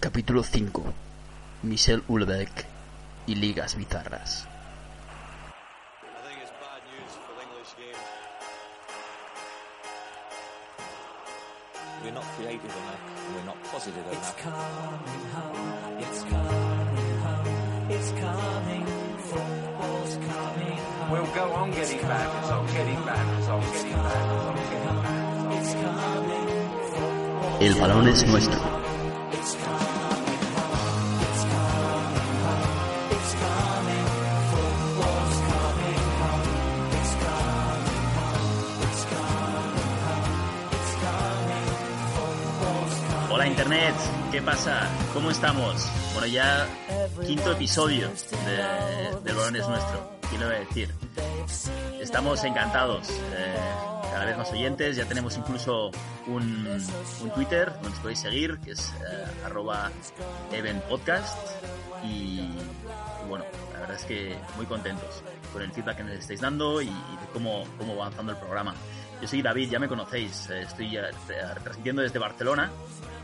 Capítulo 5. Michel Houellebecq y ligas bizarras. I think it's bad Internet, ¿qué pasa? ¿Cómo estamos? Bueno, ya quinto episodio de, del Balón es Nuestro. ¿Quién lo va a decir? Estamos encantados. eh, cada vez más oyentes. Ya tenemos incluso un, un Twitter donde nos podéis seguir, que es eh, arroba evenpodcast. Y, y bueno, la verdad es que muy contentos con el feedback que nos estáis dando y, y cómo, cómo va avanzando el programa. Yo soy David, ya me conocéis. eh, estoy eh, retransmitiendo desde Barcelona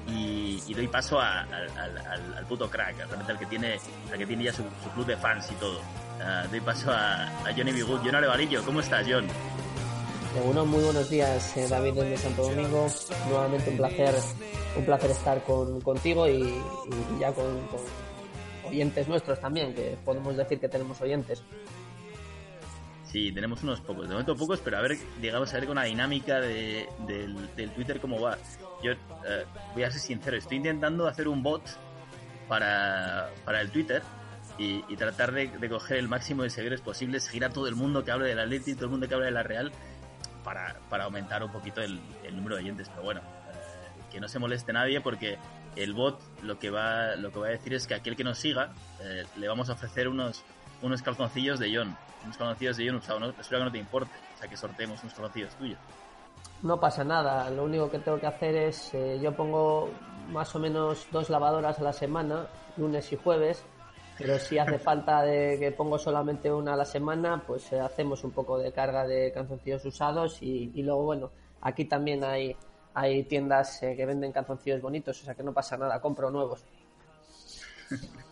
y, y doy paso a- al, al- puto crack, realmente al que tiene, al que tiene ya su, su club de fans y todo. Ah, doy paso a, a Johnny Bigut. John Arevalillo, ¿cómo estás, John? Bueno, muy buenos días, eh, David desde Santo Domingo. Nuevamente un placer, un placer estar con, contigo y, y ya con, con oyentes nuestros también, que podemos decir que tenemos oyentes. Sí, tenemos unos pocos, de momento pocos, pero a ver, digamos, a ver con la dinámica de- del, Twitter cómo va. Yo eh, voy a ser sincero, estoy intentando hacer un bot para, para el Twitter y, tratar de, coger el máximo de seguidores posibles, seguir a todo el mundo que hable del Atleti, todo el mundo que hable de la Real, para, para aumentar un poquito el, el número de oyentes. Pero bueno, eh, que no se moleste nadie porque el bot lo que va, lo que va a decir es que aquel que nos siga eh, le vamos a ofrecer unos, unos calzoncillos de John. Unos calzoncillos de John usados, ¿no? espero que no te importe. O sea, que sorteemos unos calzoncillos tuyos. No pasa nada, lo único que tengo que hacer es, eh, yo pongo más o menos dos lavadoras a la semana, lunes y jueves, pero si hace falta de que pongo solamente una a la semana, pues eh, hacemos un poco de carga de canzoncillos usados y, y luego, bueno, aquí también hay, hay tiendas eh, que venden canzoncillos bonitos, o sea que no pasa nada, compro nuevos.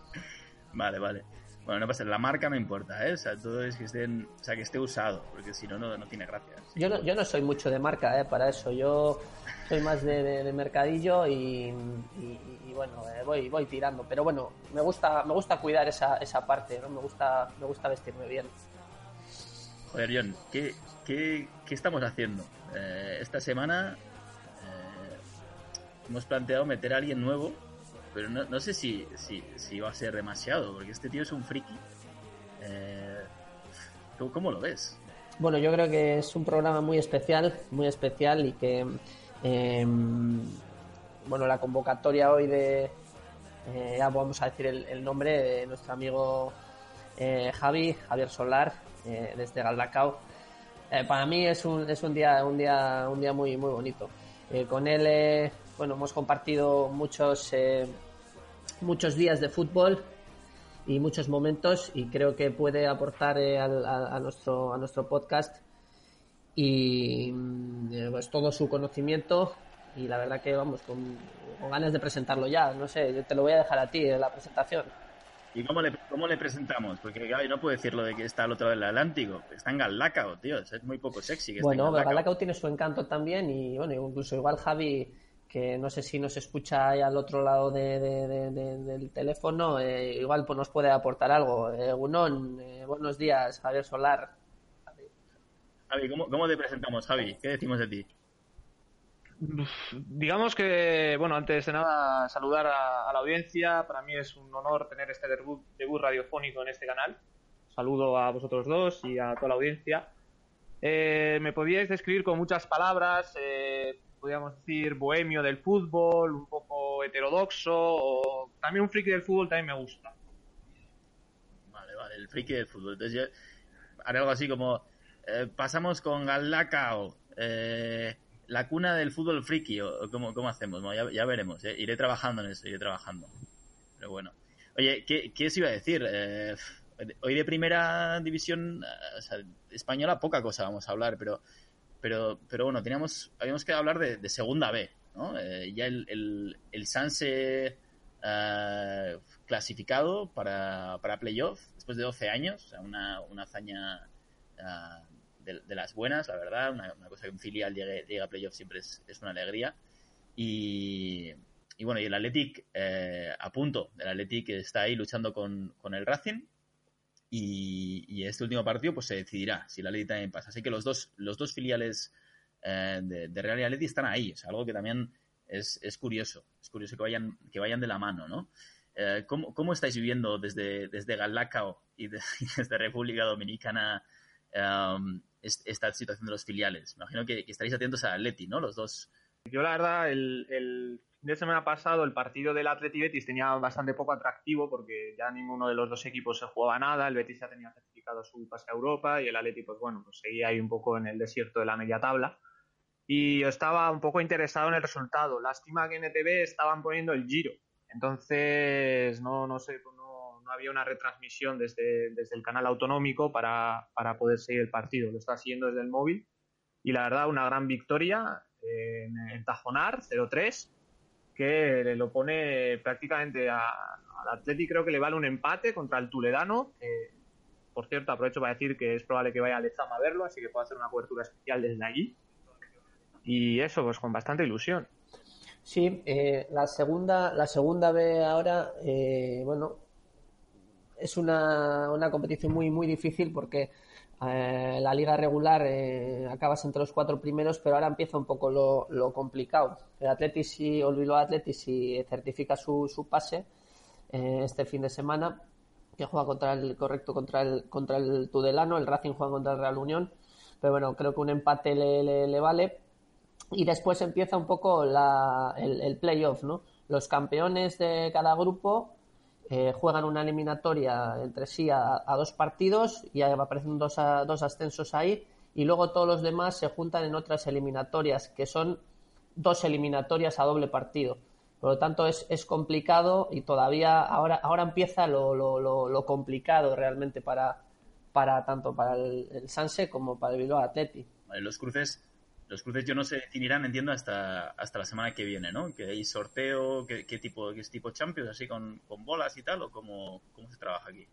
Vale, vale. Bueno, no pasa, la marca me importa, ¿eh? O sea, todo es que estén, o sea, que esté usado, porque si no, no, no tiene gracia. Yo no, yo no soy mucho de marca, eh, para eso, yo soy más de, de- de mercadillo y, y- y, bueno, eh, voy, voy tirando, pero bueno, me gusta, me gusta cuidar esa, esa parte, ¿no? Me gusta, me gusta vestirme bien. Joder, John, ¿qué, qué, qué estamos haciendo? Eh, esta semana eh, hemos planteado meter a alguien nuevo, pero no, no sé si, si, si va a ser demasiado, porque este tío es un friki. Eh, ¿cómo, cómo lo ves? Bueno, yo creo que es un programa muy especial, muy especial y que, eh, bueno, la convocatoria hoy de, eh, ya vamos a decir el, nombre de nuestro amigo eh, Javi, Javier Solar, eh, desde Galdacao. Para mí es un, es un día, un día, un día muy, muy bonito. Con él, bueno, hemos compartido muchos, eh, muchos días de fútbol y muchos momentos y creo que puede aportar eh, al- a, a nuestro a nuestro podcast y mm, eh, pues todo su conocimiento y la verdad que vamos con, con ganas de presentarlo ya no sé yo te lo voy a dejar a ti eh, la presentación ¿Y cómo le, cómo le presentamos? Porque yo no puedo decirlo de que está al otro lado del Atlántico. Está en Galdacao, tío. Es muy poco sexy que bueno en. Galdacao tiene su encanto también y bueno incluso igual Javi que no sé si nos escucha ahí al otro lado de- de- de- de- del teléfono eh, igual pues nos puede aportar algo eh, Gunón, eh, buenos días Javier Solar Javi, ¿cómo, ¿cómo te presentamos, Javi? ¿Qué decimos de ti? Digamos que, bueno, antes de nada, saludar a, a la audiencia. Para mí es un honor tener este debut, debut radiofónico en este canal. Saludo a vosotros dos y a toda la audiencia. Eh, me podíais describir con muchas palabras, eh, podríamos decir bohemio del fútbol, un poco heterodoxo, o también un friki del fútbol también me gusta. Vale, vale, el friki del fútbol. Entonces yo haré algo así como eh, pasamos con Galdacao, eh, la cuna del fútbol friki, o, o cómo, cómo hacemos. Ya veremos, eh. iré trabajando en eso, iré trabajando. Pero bueno. Oye, ¿qué, qué os iba a decir? Eh, hoy de primera división eh, o sea, española poca cosa vamos a hablar, pero pero pero bueno, teníamos habíamos que hablar de, de segunda B, ¿no? Eh, ya el, el, el Sanse eh, clasificado para, para playoff después de 12 años, una, una hazaña eh, de, las buenas, la verdad, una, una cosa que un filial llegue, llegue a playoff siempre es, es una alegría. Y, y bueno, y el Athletic eh, a punto, el Athletic está ahí luchando con, con el Racing y, este último partido pues se decidirá si el Athletic también pasa. Así que los dos, los dos filiales eh, de, de Real y están ahí, es algo que también es, es curioso, es curioso que vayan, que vayan de la mano, ¿no? Eh, ¿cómo, ¿Cómo estáis viviendo desde, desde y, de- y desde República Dominicana es- esta situación de los filiales? Me imagino que, que estaréis atentos a Atleti, ¿no? Los dos. Yo la verdad, el, el fin de semana pasado el partido del Atleti Betis tenía bastante poco atractivo porque ya ninguno de los dos equipos se jugaba nada, el Betis ya tenía certificado su pase a Europa y el Atleti pues bueno, pues seguía ahí un poco en el desierto de la media tabla. Y yo estaba un poco interesado en el resultado. Lástima que en ETV estaban poniendo el giro. Entonces, no, no sé, pues no, no había una retransmisión desde, desde el canal autonómico para, para poder seguir el partido. Lo está siguiendo desde el móvil. Y la verdad, una gran victoria en, en Tajonar, 0-3, que le lo pone prácticamente al Atleti, creo que le vale un empate contra el Tuledano. que, por cierto, aprovecho para decir que es probable que vaya a Lezama a verlo, así que puedo hacer una cobertura especial desde allí. Y eso, pues con bastante ilusión. Sí, eh, la segunda, la segunda B ahora, eh, bueno, es una, una competición muy, muy difícil porque eh, la liga regular eh, acabas entre los cuatro primeros, pero ahora empieza un poco lo, lo complicado. El Atleti si, o el Atleti si certifica su, su pase eh, este fin de semana, que juega contra el correcto contra el contra el Tudelano, el Racing juega contra el Real Unión, pero bueno, creo que un empate le, le, le vale y después empieza un poco la, el, el playoff, ¿no? Los campeones de cada grupo eh, juegan una eliminatoria entre sí a, dos partidos y aparecen dos, a- dos ascensos ahí y luego todos los demás se juntan en otras eliminatorias que son dos eliminatorias a doble partido. Por lo tanto, es, es complicado y todavía ahora, ahora empieza lo, lo, lo, complicado realmente para, para tanto para el, Sanse como para el Bilbao Athletic. Vale, los cruces, los cruces yo no se definirán, entiendo, hasta, hasta la semana que viene, ¿no? Que hay sorteo, qué, qué tipo, qué tipo Champions, así con, con bolas y tal, o cómo, cómo se trabaja aquí.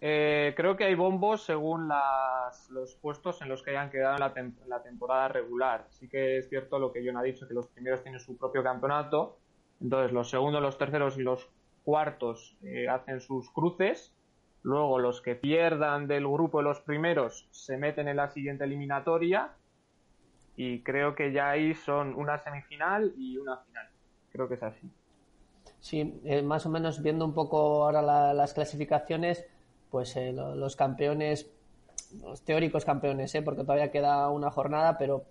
Eh, creo que hay bombos según los puestos en los que hayan quedado en la, tem- la temporada regular. Sí que es cierto lo que John ha dicho, que los primeros tienen su propio campeonato. Entonces los segundos, los terceros y los cuartos eh, hacen sus cruces. Luego los que pierdan del grupo de los primeros se meten en la siguiente eliminatoria. Y creo que ya ahí son una semifinal y una final. Creo que es así. Sí, eh, más o menos viendo un poco ahora la- las clasificaciones, pues eh, lo- los campeones, los teóricos campeones, ¿eh? porque todavía queda una jornada, pero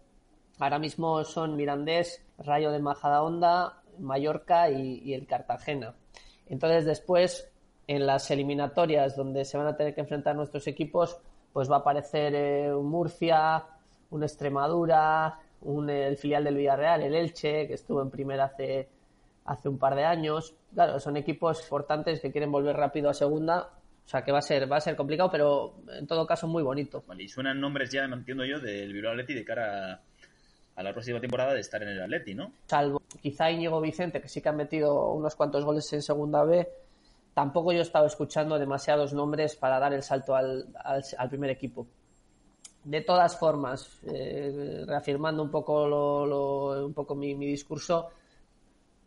ahora mismo son Mirandés, Rayo de Majadahonda, Mallorca y, el Cartagena. Entonces después, en las eliminatorias donde se van a tener que enfrentar nuestros equipos, pues va a aparecer eh, Murcia, un Extremadura, un, el filial del Villarreal, el Elche, que estuvo en primera hace hace un par de años. Claro, son equipos importantes que quieren volver rápido a segunda. O sea que va a ser, va a ser complicado, pero en todo caso muy bonito. Vale, y suenan nombres ya, entiendo yo, del Bilbao Atleti de cara a, a la próxima temporada de estar en el Atleti, ¿no? Salvo quizá Íñigo Vicente, que sí que han metido unos cuantos goles en segunda B. Tampoco yo he estado escuchando demasiados nombres para dar el salto al, al, al primer equipo. De todas formas, eh, reafirmando un poco, lo, lo- un poco mi, discurso,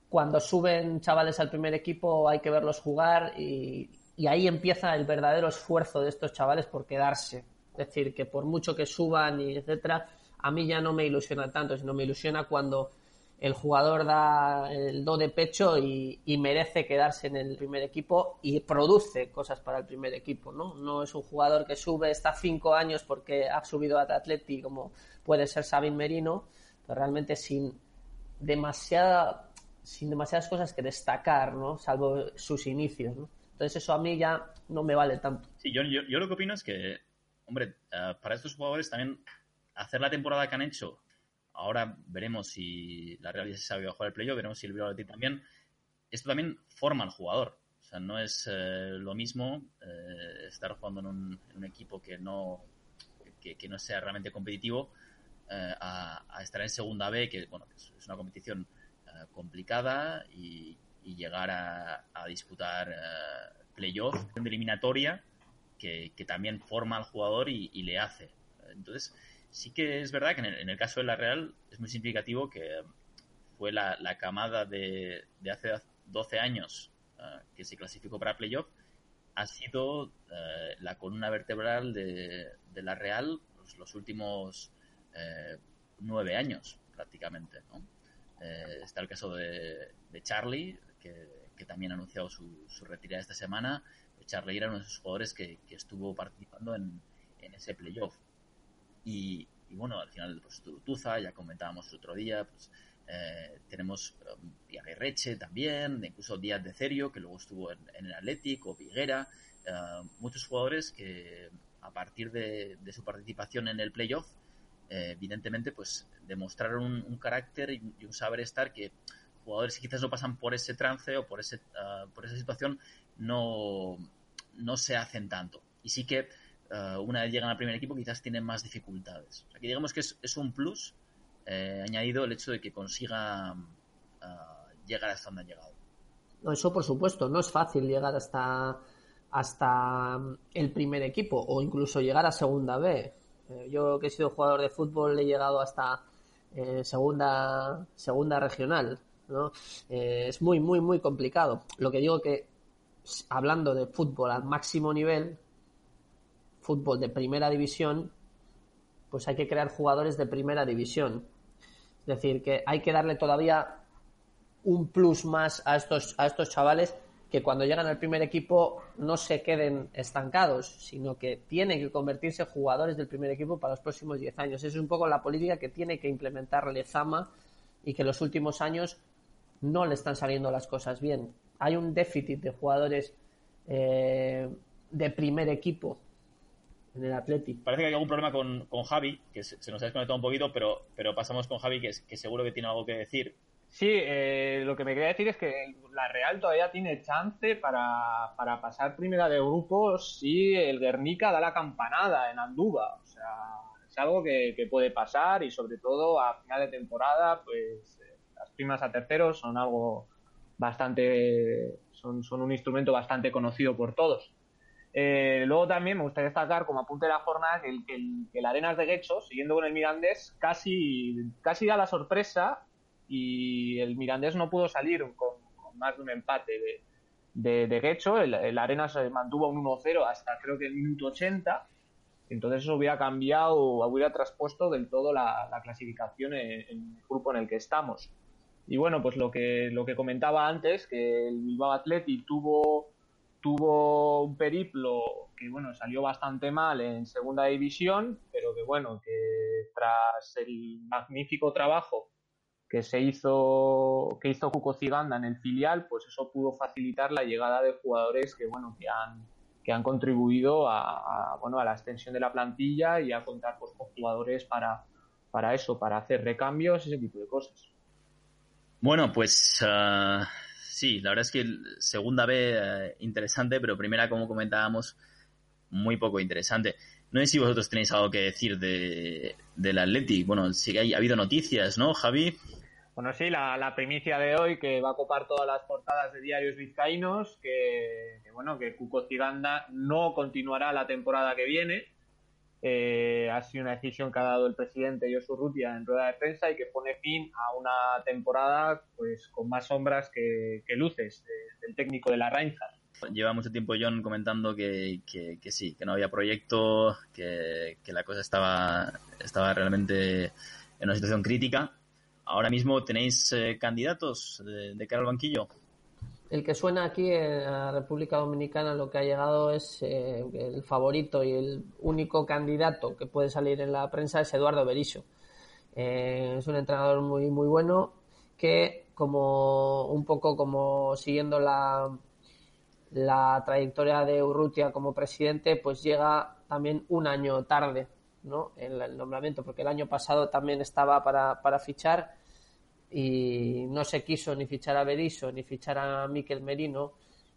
cuando suben chavales al primer equipo hay que verlos jugar y, y ahí empieza el verdadero esfuerzo de estos chavales por quedarse. Es decir, que por mucho que suban y etcétera, a mí ya no me ilusiona tanto, sino me ilusiona cuando el jugador da el do de pecho y, merece quedarse en el primer equipo y produce cosas para el primer equipo, ¿no? No es un jugador que sube, está cinco años porque ha subido a Atleti como puede ser Sabin Merino, pero realmente sin demasiada sin demasiadas cosas que destacar, ¿no? Salvo sus inicios, ¿no? Entonces eso a mí ya no me vale tanto. Sí, yo, yo, yo lo que opino es que, hombre, eh, para estos jugadores también hacer la temporada que han hecho, ahora veremos si la Real se sabe jugar el playoff, veremos si el Athletic también, esto también forma al jugador. O sea, no es eh, lo mismo eh, estar jugando en un, equipo que no, que, no sea realmente competitivo eh, a, estar en segunda B, que bueno, es una competición eh, complicada y, y llegar a, a disputar eh, playoff de eliminatoria que, que también forma al jugador y, y le hace. Entonces, sí que es verdad que en el, en el caso de la Real es muy significativo que fue la, la camada de, de hace 12 años eh, que se clasificó para playoff, ha sido eh, la columna vertebral de, de la Real pues, los últimos eh, nueve años prácticamente. ¿no? Eh, está el caso de, de Charlie, que, que, también ha anunciado su, su, retirada esta semana. Charlie era uno de esos jugadores que, que estuvo participando en, en ese playoff. Y, bueno, al final, pues Tuza, ya comentábamos el otro día, pues eh, tenemos um, Reche también, incluso Díaz de Cerio, que luego estuvo en, en el Atlético, Viguera, uh, muchos jugadores que a partir de, su participación en el playoff, eh, evidentemente, pues demostraron un, un carácter y, y, un saber estar que jugadores que quizás no pasan por ese trance o por, ese, uh, por esa situación no, no se hacen tanto. Y sí que uh, una vez llegan al primer equipo quizás tienen más dificultades. O digamos que es, un plus eh, añadido el hecho de que consiga uh, llegar hasta donde ha llegado. Eso por supuesto, no es fácil llegar hasta, hasta el primer equipo o incluso llegar a segunda B. Eh, yo que he sido jugador de fútbol he llegado hasta eh, segunda, segunda regional. ¿no? Eh, es muy, muy, muy complicado. Lo que digo que hablando de fútbol al máximo nivel, fútbol de primera división, pues hay que crear jugadores de primera división. Es decir, que hay que darle todavía un plus más a estos, a estos chavales que cuando llegan al primer equipo no se queden estancados, sino que tienen que convertirse en jugadores del primer equipo para los próximos 10 años. Esa es un poco la política que tiene que implementar Lezama y que en los últimos años no le están saliendo las cosas bien. Hay un déficit de jugadores eh, de primer equipo en el Athletic. Parece que hay algún problema con, con Javi, que se, se, nos ha desconectado un poquito, pero, pero pasamos con Javi, que, que seguro que tiene algo que decir. Sí, eh, lo que me quería decir es que la Real todavía tiene chance para, para pasar primera de grupos si el Guernica da la campanada en Andúba. O sea, es algo que, que puede pasar y sobre todo a final de temporada, pues eh, las primas a terceros son algo bastante, son, son un instrumento bastante conocido por todos. Eh, luego también me gustaría destacar como apunte de la jornada que el, el, el Arenas de Guecho, siguiendo con el Mirandés, casi, casi da la sorpresa y el Mirandés no pudo salir con, con más de un empate de, de, de Guecho. El, el Arenas mantuvo un 1-0 hasta creo que el minuto 80. Entonces eso hubiera cambiado, hubiera traspuesto del todo la, la clasificación en, en, el grupo en el que estamos. Y bueno, pues lo que, lo que comentaba antes, que el Bilbao Athletic tuvo tuvo un periplo que bueno salió bastante mal en segunda división pero que bueno que tras el magnífico trabajo que se hizo que hizo Cuco Ciganda en el filial pues eso pudo facilitar la llegada de jugadores que bueno que han que han contribuido a, bueno a la extensión de la plantilla y a contar pues, con jugadores para para eso para hacer recambios ese tipo de cosas. Bueno pues uh sí, la verdad es que segunda B eh, interesante, pero primera, como comentábamos, muy poco interesante. No sé si vosotros tenéis algo que decir de, del Atleti. Bueno, sí que ha habido noticias, ¿no, Javi? Bueno, sí, la, la, primicia de hoy que va a copar todas las portadas de diarios vizcaínos, que, que bueno, que Cuco Ciganda no continuará la temporada que viene. Eh, ha sido una decisión que ha dado el presidente Josu Rutia en rueda de prensa y que pone fin a una temporada pues con más sombras que, que luces de, del técnico de la Reinhardt. Lleva mucho tiempo John comentando que, que, que sí, que no había proyecto, que, que, la cosa estaba, estaba realmente en una situación crítica. Ahora mismo tenéis eh, candidatos de, de cara al banquillo el que suena aquí en la República Dominicana lo que ha llegado es eh, el favorito y el único candidato que puede salir en la prensa es Eduardo Berizzo. Eh, es un entrenador muy muy bueno que como un poco como siguiendo la la trayectoria de Urrutia como presidente pues llega también un año tarde ¿no? en el nombramiento porque el año pasado también estaba para, para fichar y no se quiso ni fichar a Berizzo ni fichar a Miquel Merino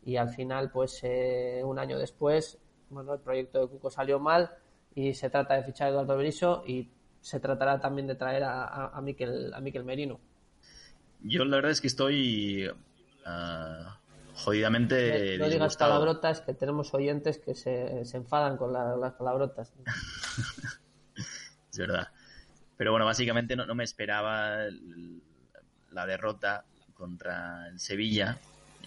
y al final pues eh, un año después bueno el proyecto de Cuco salió mal y se trata de fichar a Eduardo Berizzo y se tratará también de traer a, a, a, Miquel, a Miquel Merino yo la verdad es que estoy ah, jodidamente no digas palabrotas que tenemos oyentes que se, se enfadan con la- las palabrotas. Es verdad. Pero bueno, básicamente no, no me esperaba el- la derrota contra el Sevilla.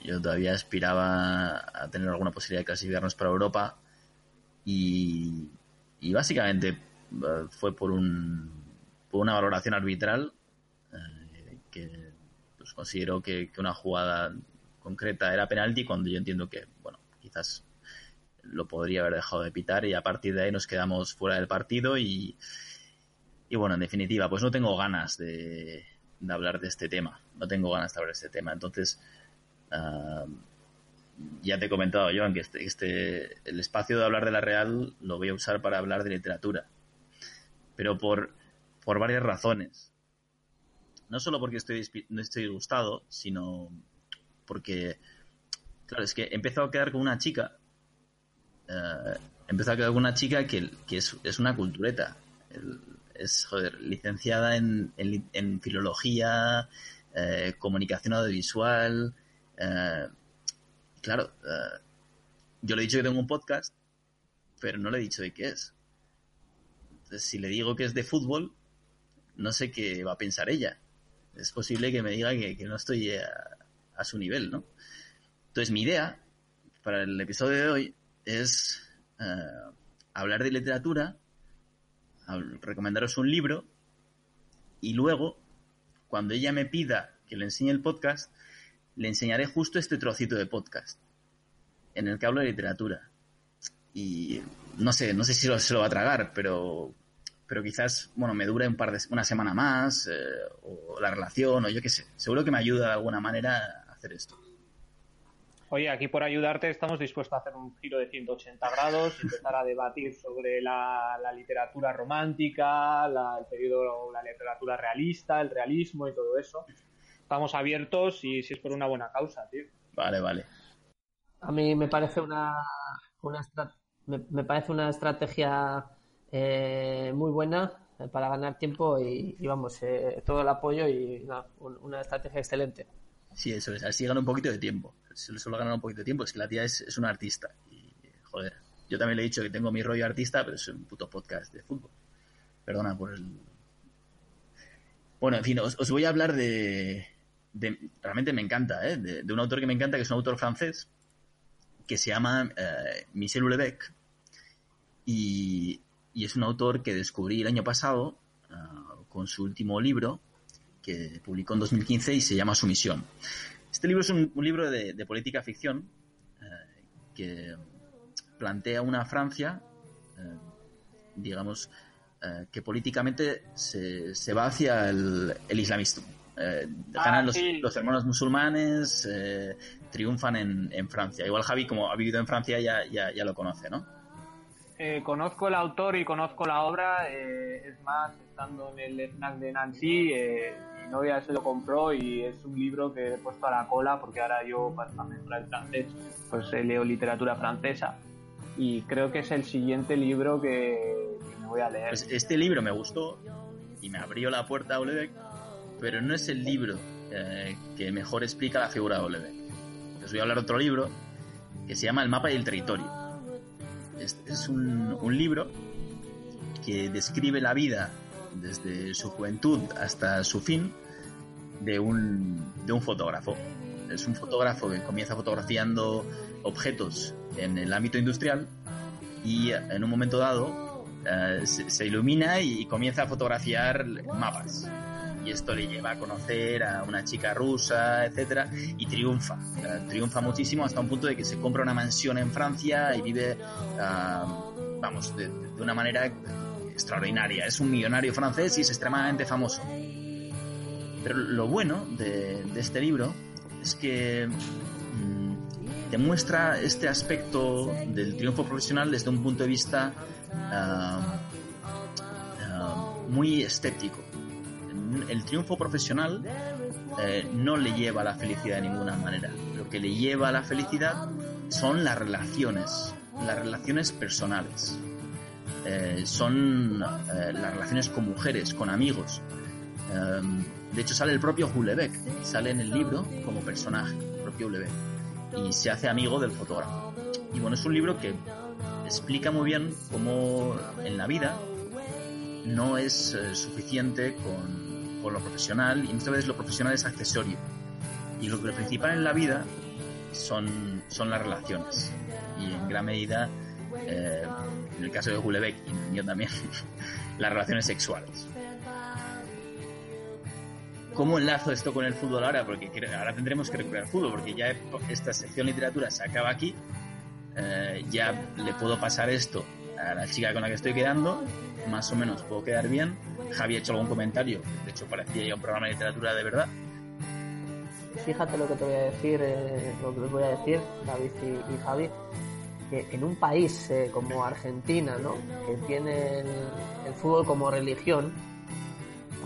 Yo todavía aspiraba a tener alguna posibilidad de clasificarnos para Europa. Y, y básicamente eh, fue por, un, por una valoración arbitral eh, que pues, considero que, que una jugada concreta era penalti cuando yo entiendo que, bueno, quizás lo podría haber dejado de pitar y a partir de ahí nos quedamos fuera del partido y, y bueno, en definitiva, pues no tengo ganas de, de hablar de este tema. No tengo ganas de hablar de este tema. Entonces, ah, ya te he comentado, Joan, que este, este, el espacio de hablar de la Real lo voy a usar para hablar de literatura. Pero por, por varias razones. No solo porque estoy, no estoy disgustado, sino porque, claro, es que he empezado a quedar con una chica. eh, he empezado a quedar con una chica que, que es, es una cultureta. Es, joder, licenciada en, en filología, eh, comunicación audiovisual. eh, claro, eh, yo le he dicho que tengo un podcast, pero no le he dicho de qué es. Entonces, si le digo que es de fútbol, no sé qué va a pensar ella. Es posible que me diga que, que no estoy a, su nivel, ¿no? Entonces, mi idea para el episodio de hoy es hablar de literatura, recomendaros un libro y luego, cuando ella me pida que le enseñe el podcast, le enseñaré justo este trocito de podcast en el que hablo de literatura. Y no sé, no sé si lo- se lo va a tragar, pero, pero quizás, bueno, me dure un par de, una semana más, eh, o la relación, o yo qué sé. Seguro que me ayuda de alguna manera a hacer esto. Oye, aquí por ayudarte estamos dispuestos a hacer un giro de 180 grados, empezar a debatir sobre la, la literatura romántica, la, el periodo, la literatura realista, el realismo y todo eso. Estamos abiertos y si es por una buena causa, tío. Vale, vale. A mí me parece una, una estra- me, me parece una estrategia eh, muy buena eh, para ganar tiempo y, y vamos, eh, todo el apoyo y un- una estrategia excelente. Sí, eso es. Así gana un poquito de tiempo. Solo gana un poquito de tiempo. Es que la tía es, es una artista. Y, joder, yo también le he dicho que tengo mi rollo artista, pero es un puto podcast de fútbol. Perdona por el... Bueno, en fin, os, os voy a hablar de... de- realmente me encanta, ¿eh? De, un autor que me encanta, que es un autor francés, que se llama eh, Michel Houellebecq. Y, y es un autor que descubrí el año pasado ah, con su último libro, que publicó en 2015 y se llama Sumisión. Este libro es un, un libro de, de política ficción eh, que plantea una Francia, eh, digamos, eh, que políticamente se, se va hacia el, el islamismo. Ah, ganan los, sí. los hermanos musulmanes, triunfan en, en Francia. Igual Javi, como ha vivido en Francia, ya, ya, ya lo conoce, ¿no? Eh, conozco el autor y conozco la obra, eh, es más, estando en el FNAC de Nancy, eh, novia se lo compró y es un libro que he puesto a la cola porque ahora yo, para mejorar el francés, pues eh, leo literatura francesa y creo que es el siguiente libro que, que me voy a leer. Pues este libro me gustó y me abrió la puerta a Houellebecq, pero no es el libro eh, que mejor explica la figura de Houellebecq. Les voy a hablar de otro libro que se llama El mapa y el territorio. Es, es un, un libro que describe la vida desde su juventud hasta su fin de un, de un fotógrafo. Es un fotógrafo que comienza fotografiando objetos en el ámbito industrial y en un momento dado eh, se, se ilumina y comienza a fotografiar mapas. Y esto le lleva a conocer a una chica rusa, etcétera, y triunfa. Eh, triunfa muchísimo hasta un punto de que se compra una mansión en Francia y vive, ah, vamos, de, de una manera extraordinaria. Es un millonario francés y es extremadamente famoso. Pero lo bueno de, este libro es que mm, demuestra este aspecto del triunfo profesional desde un punto de vista ah, ah, muy escéptico. El triunfo profesional eh, no le lleva a la felicidad de ninguna manera. Lo que le lleva a la felicidad son las relaciones, las relaciones personales. Eh, son eh, las relaciones con mujeres, con amigos. De hecho, sale el propio Houellebecq, sale en el libro como personaje, el propio Joe Lebeck, y se hace amigo del fotógrafo. Y bueno, es un libro que explica muy bien cómo en la vida no es eh, suficiente con, con lo profesional y muchas veces lo profesional es accesorio. Y lo, lo principal en la vida son, son las relaciones. Y en gran medida, eh, en el caso de Hulebeck y yo también, las relaciones sexuales. ¿Cómo enlazo esto con el fútbol ahora? Porque ahora tendremos que recuperar el fútbol, porque ya esta sección literatura se acaba aquí. Eh, ya le puedo pasar esto a la chica con la que estoy quedando, más o menos puedo quedar bien. Javi ha hecho algún comentario, de hecho parecía ya un programa de literatura de verdad. Fíjate lo que te voy a decir, eh, lo que os voy a decir, David y, y Javi, que en un país eh, como Argentina, ¿no? que tiene el, el fútbol como religión,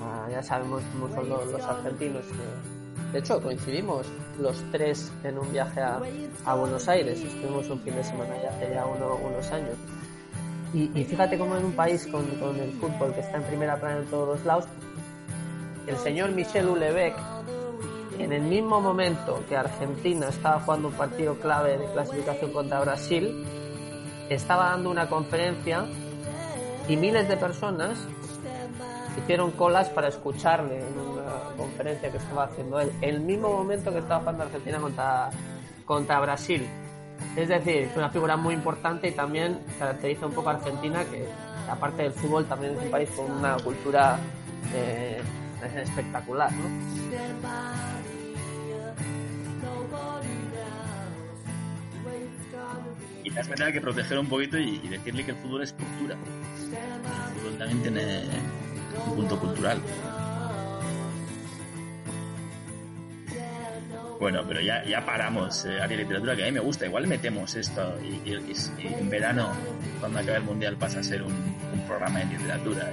ah, ya sabemos cómo son los, los argentinos. eh. de hecho, coincidimos los tres en un viaje a, a Buenos Aires, estuvimos un fin de semana ya hace ya uno- unos años. Y, y fíjate cómo en un país con, con el fútbol que está en primera plana en todos los lados, el señor Michel Houellebecq en el mismo momento que Argentina estaba jugando un partido clave de clasificación contra Brasil, estaba dando una conferencia y miles de personas hicieron colas para escucharle en una conferencia que estaba haciendo él, el mismo momento que estaba jugando Argentina contra, contra Brasil. Es decir, es una figura muy importante y también caracteriza un poco a Argentina, que aparte del fútbol también es un país con una cultura eh, espectacular, ¿no? Quizás me tenga que proteger un poquito y, y decirle que el fútbol es cultura. El fútbol también tiene un punto cultural. Bueno, pero ya, ya paramos, eh, área de literatura, que a mí me gusta. Igual metemos esto y, en verano, cuando acabe el mundial, pasa a ser un, programa de literatura.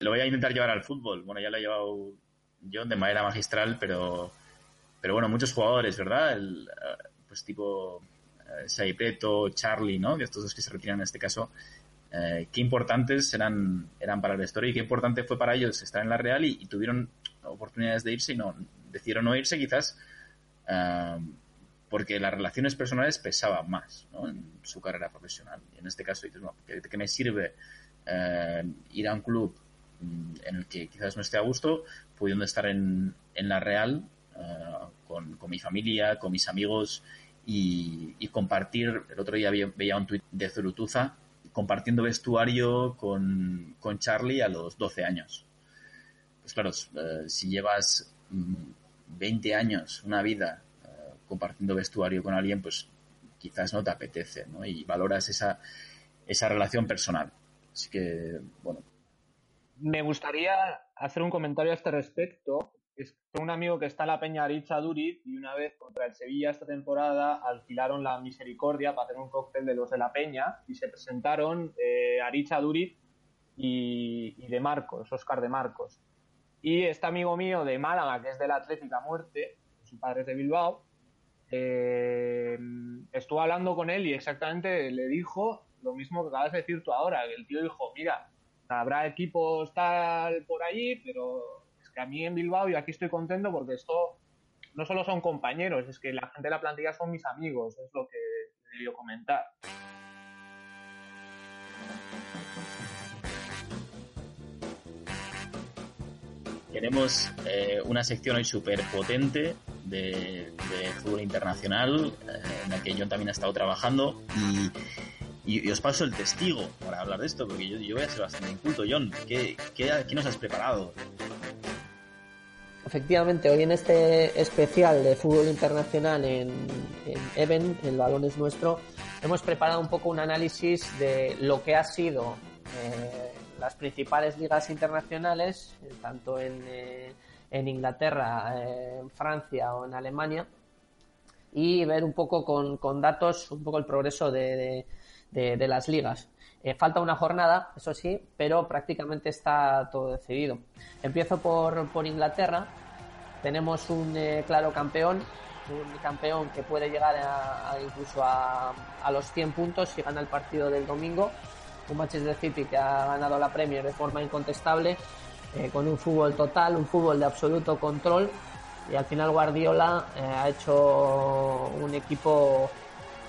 Lo voy a intentar llevar al fútbol. Bueno, ya lo he llevado yo de manera magistral, pero pero bueno, muchos jugadores, ¿verdad? El, eh, pues tipo eh, Saipreto, Charlie, ¿no? Que estos dos que se retiran en este caso, eh, qué importantes eran, eran para el vestuario y qué importante fue para ellos estar en la Real y, y tuvieron oportunidades de irse y no, decidieron no irse quizás eh, porque las relaciones personales pesaban más ¿no? en su carrera profesional. Y en este caso dices, bueno, ¿qué, qué me sirve eh, ir a un club mm, en el que quizás no esté a gusto, pudiendo estar en, en la Real eh, con, con mi familia, con mis amigos y, y compartir, el otro día veía un tuit de Zurutuza, compartiendo vestuario con, con Charlie a los 12 años. Pues claro, eh, si llevas mm, 20 años, una vida, eh, compartiendo vestuario con alguien, pues quizás no te apetece, ¿no? Y valoras esa, esa relación personal. Así que, bueno, Me gustaría hacer un comentario a este respecto. Es un amigo que está en la Peña Aricha Duriz y una vez contra el Sevilla esta temporada alquilaron la Misericordia para hacer un cóctel de los de la Peña y se presentaron eh, Aricha Duriz y, y de Marcos, Oscar de Marcos. Y este amigo mío de Málaga, que es de la Atlética Muerte, su padre es de Bilbao, eh, estuvo hablando con él y exactamente le dijo lo mismo que acabas de decir tú ahora, que el tío dijo, mira, habrá equipos tal por allí, pero a mí en Bilbao y aquí estoy contento porque esto no solo son compañeros, es que la gente de la plantilla son mis amigos, es lo que he debido comentar. Tenemos eh, una sección hoy súper potente de, fútbol internacional, eh, en la que John también ha estado trabajando. Y, y- os paso el testigo para hablar de esto, porque yo, yo voy a ser bastante inculto. John, ¿qué, qué, qué nos has preparado? Efectivamente, hoy en este especial de fútbol internacional en, en Even, el balón es nuestro, hemos preparado un poco un análisis de lo que ha sido eh, las principales ligas internacionales, eh, tanto en, eh, Inglaterra, en Francia o en Alemania, y ver un poco con, datos, un poco el progreso de las ligas. Eh, falta una jornada, eso sí, pero prácticamente está todo decidido. Empiezo por, por Inglaterra. Tenemos un eh, claro campeón, un campeón que puede llegar a, incluso a, los 100 puntos si gana el partido del domingo. Un Manchester City que ha ganado la Premier de forma incontestable. eh, con un fútbol total, un fútbol de absoluto control y al final Guardiola ha hecho un equipo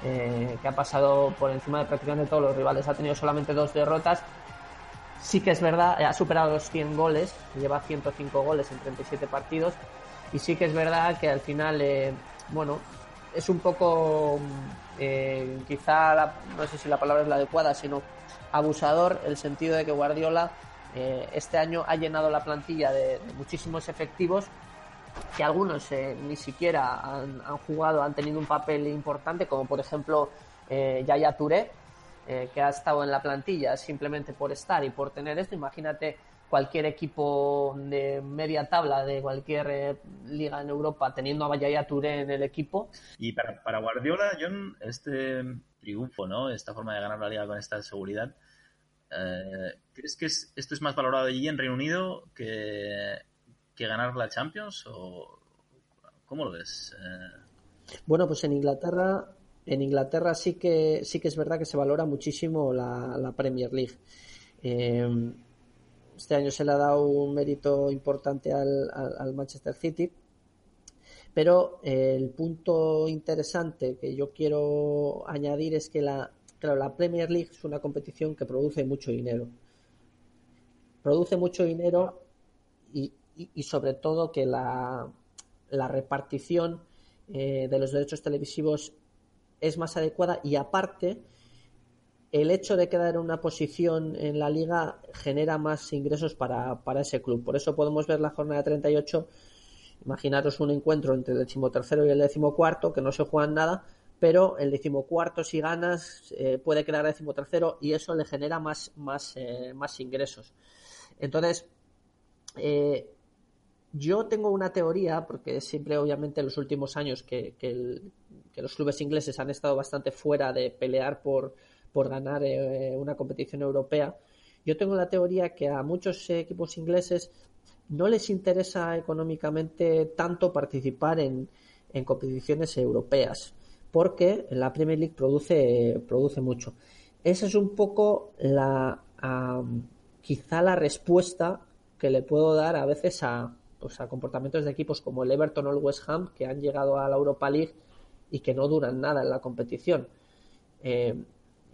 eh, que ha pasado por encima de prácticamente todos los rivales. Ha tenido solamente dos derrotas. Sí que es verdad, ha superado los 100 goles, lleva 105 goles en 37 partidos. Y sí que es verdad que al final, eh, bueno, es un poco, eh, quizá, no sé si la palabra es la adecuada, sino abusador, el sentido de que Guardiola este año ha llenado la plantilla de muchísimos efectivos que algunos eh, ni siquiera han, jugado, han tenido un papel importante, como por ejemplo eh, Yaya Touré, eh, que ha estado en la plantilla simplemente por estar y por tener esto. Imagínate cualquier equipo de media tabla de cualquier eh, liga en Europa teniendo a Yaya Touré en el equipo. Y para, Guardiola, John, este triunfo, ¿no? Esta forma de ganar la liga con esta seguridad, ¿crees que es- esto es más valorado allí en Reino Unido que, que ganar la Champions? ¿O cómo lo ves? Eh, Bueno, pues en Inglaterra, en Inglaterra sí que sí que es verdad que se valora muchísimo la, la Premier League. Eh, este año se le ha dado un mérito importante al, al- Manchester City, pero eh, el punto interesante que yo quiero añadir es que la, claro, la Premier League es una competición que produce mucho dinero. Produce mucho dinero y, y- sobre todo que la, la repartición eh, de los derechos televisivos es más adecuada y aparte el hecho de quedar en una posición en la liga genera más ingresos para, para ese club. Por eso podemos ver la jornada 38, imaginaros un encuentro entre el decimotercero y el decimocuarto, que no se juegan nada, pero el decimocuarto si ganas eh, puede quedar decimotercero y eso le genera más, más, eh, más ingresos. Entonces, eh, yo tengo una teoría, porque siempre, obviamente, en los últimos años que, que el- que los clubes ingleses han estado bastante fuera de pelear por, por ganar eh, una competición europea. Yo tengo la teoría que a muchos equipos ingleses no les interesa económicamente tanto participar en, en competiciones europeas, porque la Premier League produce, produce mucho. Esa es un poco la, am, quizá la respuesta que le puedo dar a veces a, pues a comportamientos de equipos como el Everton o el West Ham que han llegado a la Europa League y que no duran nada en la competición. Eh,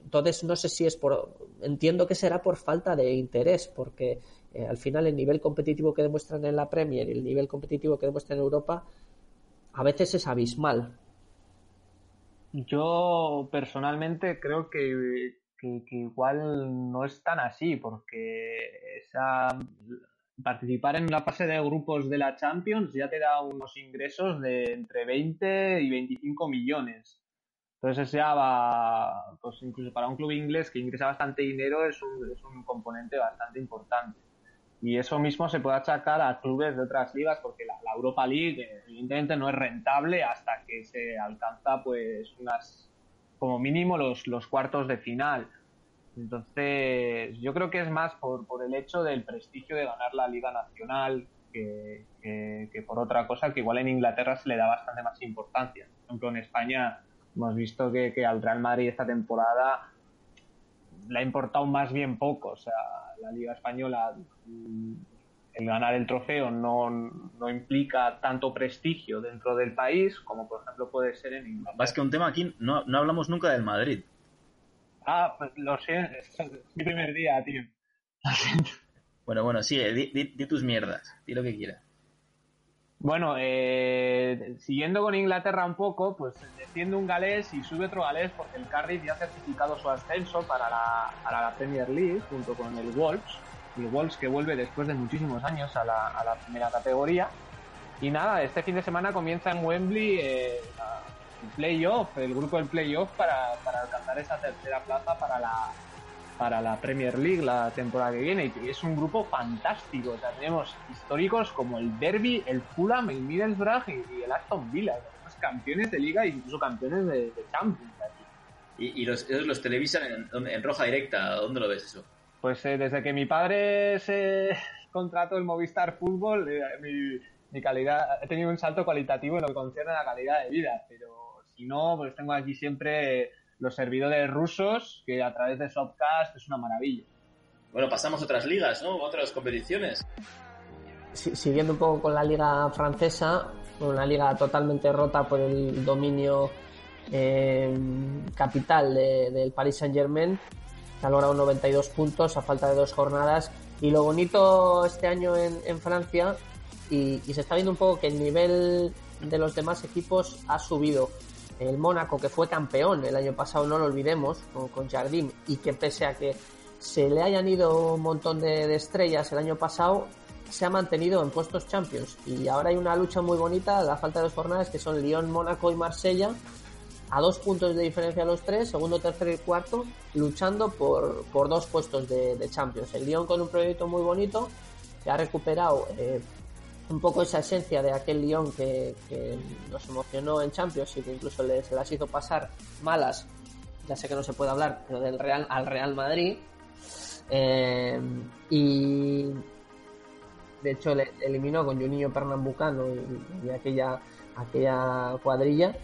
entonces no sé si es por entiendo que será por falta de interés porque eh, al final el nivel competitivo que demuestran en la Premier y el nivel competitivo que demuestran en Europa a veces es abismal Yo personalmente creo que, igual no es tan así, porque esa, participar en la fase de grupos de la Champions ya te da unos ingresos de entre 20 y 25 millones. Entonces ya va, pues incluso para un club inglés que ingresa bastante dinero es un, es un componente bastante importante. Y eso mismo se puede achacar a clubes de otras ligas porque la, la Europa League eh, evidentemente no es rentable hasta que se alcanza pues unas como mínimo los, los cuartos de final. Entonces yo creo que es más por, por el hecho del prestigio de ganar la Liga Nacional que, que- por otra cosa que igual en Inglaterra se le da bastante más importancia. Por ejemplo en España hemos visto que, que al Real Madrid esta temporada le ha importado más bien poco. O sea, la Liga Española, mm, el ganar el trofeo no, no implica tanto prestigio dentro del país como, por ejemplo, puede ser en Inglaterra. más que un tema aquí, no, no hablamos nunca del Madrid. Ah, pues lo sé, es mi primer día, tío. Bueno, bueno, sigue, di, di- di tus mierdas, di lo que quieras. Bueno, eh, siguiendo con Inglaterra un poco, pues desciende un galés y sube otro galés porque el Cardiff ya ha certificado su ascenso para la, para la Premier League junto con el Wolves. El Wolves que vuelve después de muchísimos años a la, a la primera categoría. Y nada, este fin de semana comienza en Wembley eh, la- playoff, el grupo del playoff para, para alcanzar esa tercera plaza para la, para la Premier League la temporada que viene. Y es un grupo fantástico. O sea, tenemos históricos como el Derby, el Fulham, el Middlesbrough y, el Aston Villa. Tenemos campeones de liga e incluso campeones de, de Champions. Y, y los, ellos los televisan en, en roja directa, ¿dónde lo ves eso? Pues eh, desde que mi padre se contrató el Movistar Fútbol, eh, mi, mi calidad, he tenido un salto cualitativo en lo que concierne a la calidad de vida. Pero si no, pues tengo aquí siempre los servidores rusos, que a través de Shopcast es una maravilla. Bueno, pasamos a otras ligas, ¿no? Otras competiciones. Si- siguiendo un poco con la liga francesa, una liga totalmente rota por el dominio eh, capital de- del Paris Saint Germain, que ha logrado 92 puntos a falta de dos jornadas. Y lo bonito este año en, en Francia, y, y se está viendo un poco que el nivel de los demás equipos ha subido. El Mónaco, que fue campeón el año pasado, no lo olvidemos, con, Jardim, y que pese a que se le hayan ido un montón de, estrellas el año pasado, se ha mantenido en puestos Champions. Y ahora hay una lucha muy bonita, la falta de dos jornadas, que son Lyon, Mónaco y Marsella, a dos puntos de diferencia los tres, segundo, tercero y cuarto, luchando por, por dos puestos de, de Champions. El Lyon con un proyecto muy bonito, que ha recuperado eh, un poco esa esencia de aquel Lyon que, nos emocionó en Champions y que incluso les, las hizo pasar malas, ya sé que no se puede hablar, pero del Real al Real Madrid. Eh, y de hecho le eliminó con Juninho Pernambucano y, aquella, aquella cuadrilla.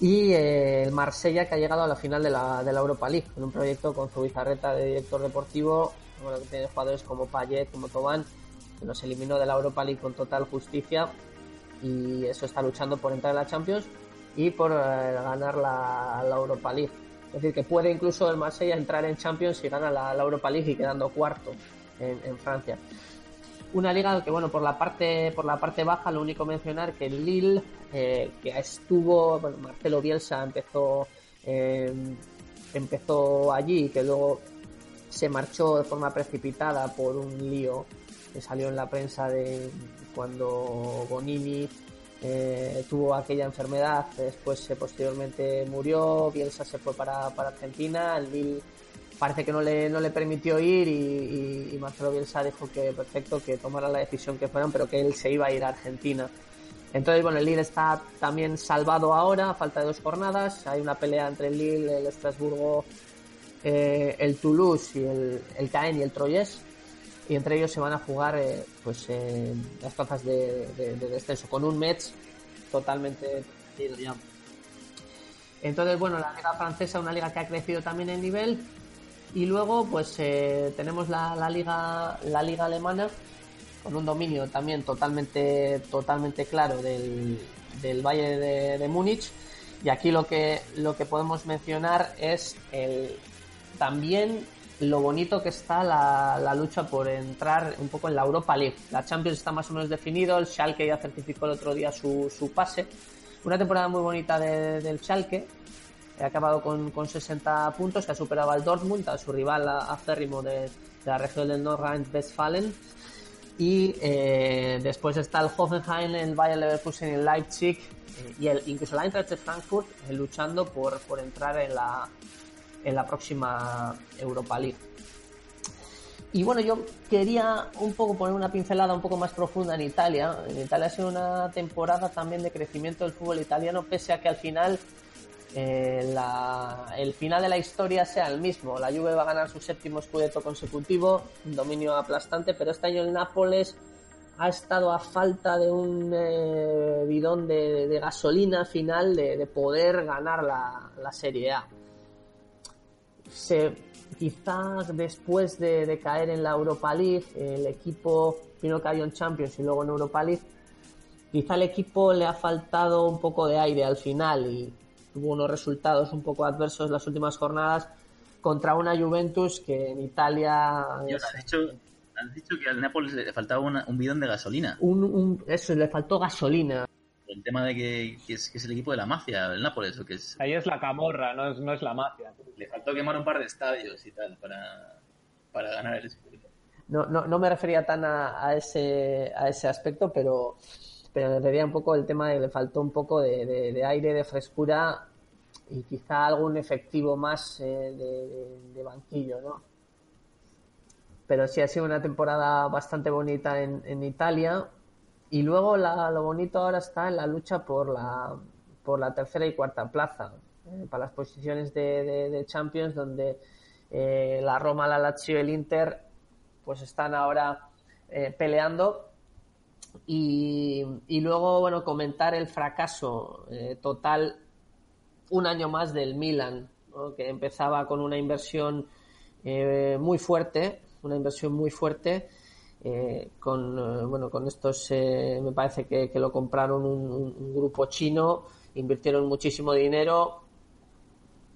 Y eh, el Marsella que ha llegado a la final de la, de la Europa League, en un proyecto con Zubizarreta de director deportivo, bueno, que tiene jugadores como Payet, como Tobán, que nos eliminó de la Europa League con total justicia y eso está luchando por entrar en la Champions y por eh, ganar la, la Europa League. Es decir, que puede incluso el Marsella entrar en Champions si gana la, Europa League y quedando cuarto en, Francia una liga que bueno por la parte por la parte baja lo único mencionar que Lille eh, que estuvo bueno, Marcelo Bielsa empezó eh, empezó allí que luego se marchó de forma precipitada por un lío que salió en la prensa de cuando Bonini eh, tuvo aquella enfermedad después eh, posteriormente murió Bielsa se fue para, para Argentina el Lille parece que no le, no le permitió ir y, Marcelo Bielsa dijo que perfecto, que tomara la decisión que fueran, pero que él se iba a ir a Argentina. Entonces, bueno, el Lille está también salvado ahora, falta de dos jornadas. Hay una pelea entre el Lille, el Estrasburgo, eh, el Toulouse y el, el Caen y el Troyes. Y entre ellos se van a jugar eh, pues eh, las plazas de, de, de, descenso, con un Metz totalmente perdido ya. Entonces, bueno, la liga francesa, una liga que ha crecido también en nivel, y luego, pues eh, tenemos la, la, liga, la liga alemana con un dominio también totalmente, totalmente claro del, del Valle de, de, Múnich. Y aquí lo que, lo que podemos mencionar es el, también lo bonito que está la, la, lucha por entrar un poco en la Europa League. La Champions está más o menos definido, el Schalke ya certificó el otro día su, su pase. Una temporada muy bonita de, del Schalke, ha acabado con, con 60 puntos, que ha superado al Dortmund, a su rival acérrimo de, de la región del Nordrhein-Westfalen. Y eh, después está el Hoffenheim, el Bayer Leverkusen y el Leipzig, eh, y el, incluso el Eintracht de Frankfurt eh, luchando por, por entrar en la, en la próxima Europa League. Y bueno, yo quería un poco poner una pincelada un poco más profunda en Italia. En Italia ha sido una temporada también de crecimiento del fútbol italiano, pese a que al final eh, el final de la historia sea el mismo. La Juve va a ganar su séptimo scudetto consecutivo, un dominio aplastante, pero este año el Nápoles ha estado a falta de un eh, bidón de, gasolina final de, de poder ganar la, Serie A. Se, quizás después de, de, caer en la Europa League, el equipo primero cayó en Champions y luego en Europa League, quizá al equipo le ha faltado un poco de aire al final y tuvo unos resultados un poco adversos las últimas jornadas contra una Juventus que en Italia... Yo, has, dicho, has dicho que al Nápoles le faltaba una, un bidón de gasolina. Un, un, eso, le faltó gasolina. El tema de que, que, es, que, es, el equipo de la mafia, el Nápoles, o que es... Ahí es la camorra, no es, no es la mafia. Le faltó quemar un par de estadios y tal para, para ganar el escudo. No, no, no me refería tan a, a, ese, a ese aspecto, pero pero me refería un poco el tema de que le faltó un poco de, de, de aire, de frescura y quizá algún efectivo más eh, de, de, banquillo, ¿no? Pero sí ha sido una temporada bastante bonita en, en Italia y luego la, lo bonito ahora está en la lucha por la, por la tercera y cuarta plaza, eh, para las posiciones de, Champions donde eh, la Roma, la Lazio y el Inter pues están ahora eh, peleando y, y, luego, bueno, comentar el fracaso eh, total un año más del Milan, que empezaba con una inversión muy fuerte, una inversión muy fuerte. Eh, con eh, bueno con estos me parece que, lo compraron un, grupo chino invirtieron muchísimo dinero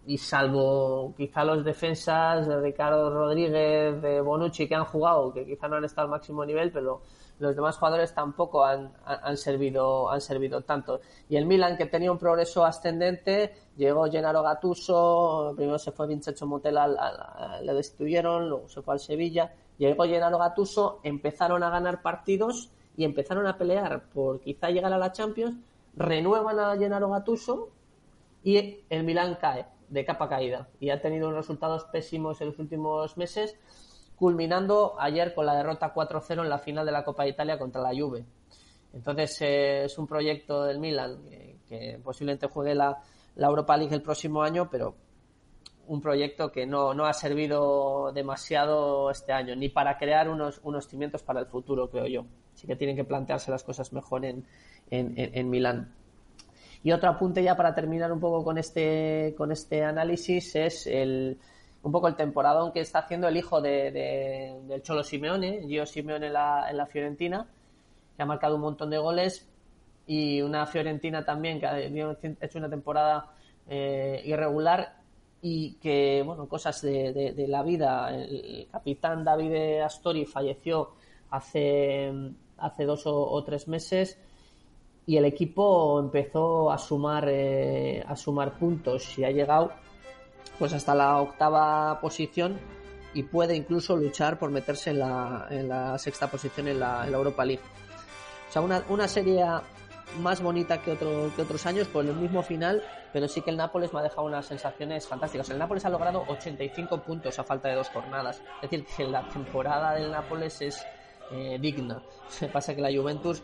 y salvo quizá los defensas de Ricardo Rodríguez, de Bonucci que han jugado, que quizá no han estado al máximo nivel, pero los demás jugadores tampoco han, han, servido han servido tanto. Y el Milan que tenía un progreso ascendente, llegó Gennaro Gattuso, primero se fue Vincenzo Montella, le destruyeron, luego se fue al Sevilla, llegó Gennaro Gattuso, empezaron a ganar partidos y empezaron a pelear por quizá llegar a la Champions, renuevan a Gennaro Gattuso y el Milán cae de capa caída y ha tenido unos resultados pésimos en los últimos meses, culminando ayer con la derrota 4-0 en la final de la Copa de Italia contra la Juve. Entonces eh, es un proyecto del Milan eh, que posiblemente juegue la, la Europa League el próximo año, pero un proyecto que no, no ha servido demasiado este año, ni para crear unos, unos cimientos para el futuro, creo yo. Así que tienen que plantearse las cosas mejor en, en, en- Milán. Y otro apunte ya para terminar un poco con este, con este análisis es el, un poco el temporadón que está haciendo el hijo de, de- del Cholo Simeone, Gio Simeone en la, en la Fiorentina, que ha marcado un montón de goles y una Fiorentina también que ha hecho una temporada eh, irregular y que, bueno, cosas de, de- de la vida. El capitán David Astori falleció hace, hace dos o, o tres meses y el equipo empezó a sumar eh, a sumar puntos y ha llegado pues hasta la octava posición y puede incluso luchar por meterse en la, en la sexta posición en la, en la Europa League. O sea, una, una serie más bonita que, otro, que otros años por el mismo final, pero sí que el Nápoles me ha dejado unas sensaciones fantásticas. El Nápoles ha logrado 85 puntos a falta de dos jornadas. Es decir, que la temporada del Nápoles es eh, digna. Se pasa que la Juventus,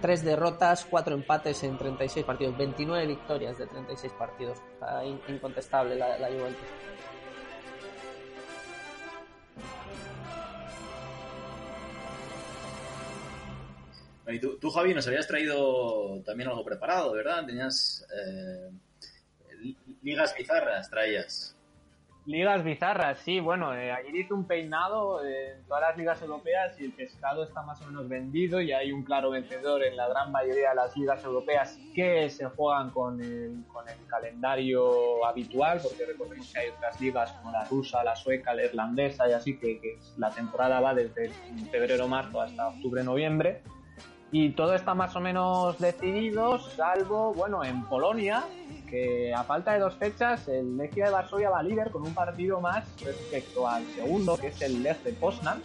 tres derrotas, cuatro empates en 36 partidos, 29 victorias de 36 partidos. In- incontestable la, la Juventus. Y tú, tú, Javi, nos habías traído también algo preparado, ¿verdad? Tenías eh, li- ligas bizarras, traías. Ligas bizarras, sí, bueno, eh, ayer un peinado en todas las ligas europeas y el pescado está más o menos vendido y hay un claro vencedor en la gran mayoría de las ligas europeas que se juegan con el, con el calendario habitual, porque recordemos que hay otras ligas como la rusa, la sueca, la irlandesa y así, que, que la temporada va desde febrero-marzo hasta octubre-noviembre. Y todo está más o menos decidido, salvo, bueno, en Polonia, que a falta de dos fechas, el Legia de Varsovia va líder con un partido más respecto al segundo, que es el Lech de Poznan.